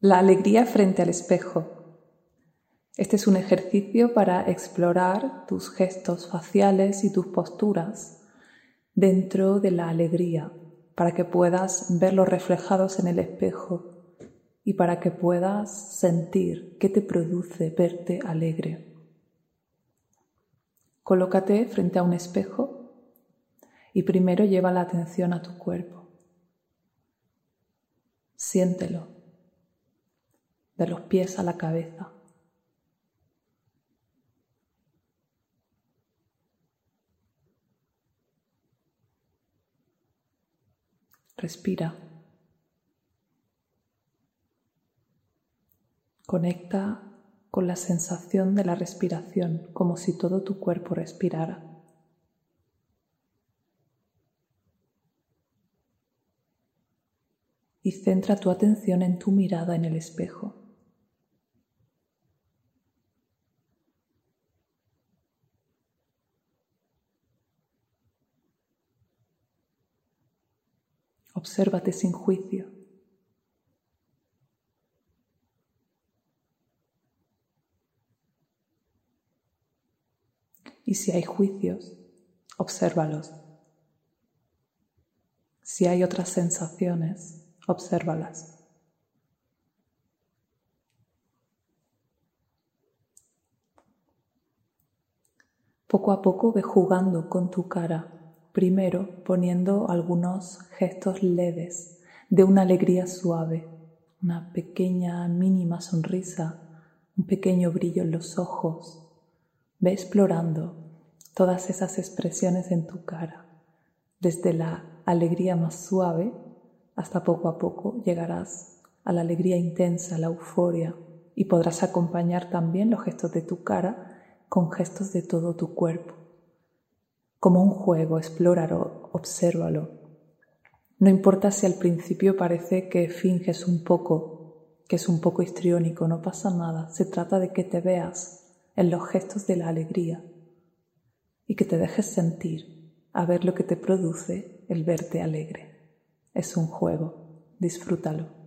La alegría frente al espejo. Este es un ejercicio para explorar tus gestos faciales y tus posturas dentro de la alegría, para que puedas verlos reflejados en el espejo y para que puedas sentir qué te produce verte alegre. Colócate frente a un espejo y primero lleva la atención a tu cuerpo. Siéntelo de los pies a la cabeza. Respira. Conecta con la sensación de la respiración como si todo tu cuerpo respirara. Y centra tu atención en tu mirada en el espejo. Obsérvate sin juicio. Y si hay juicios, obsérvalos. Si hay otras sensaciones, obsérvalas. Poco a poco ve jugando con tu cara primero poniendo algunos gestos leves de una alegría suave, una pequeña mínima sonrisa, un pequeño brillo en los ojos. Ve explorando todas esas expresiones en tu cara, desde la alegría más suave hasta poco a poco llegarás a la alegría intensa, la euforia, y podrás acompañar también los gestos de tu cara con gestos de todo tu cuerpo como un juego, explóralo, obsérvalo. No importa si al principio parece que finges un poco, que es un poco histriónico, no pasa nada. Se trata de que te veas en los gestos de la alegría y que te dejes sentir a ver lo que te produce el verte alegre. Es un juego, disfrútalo.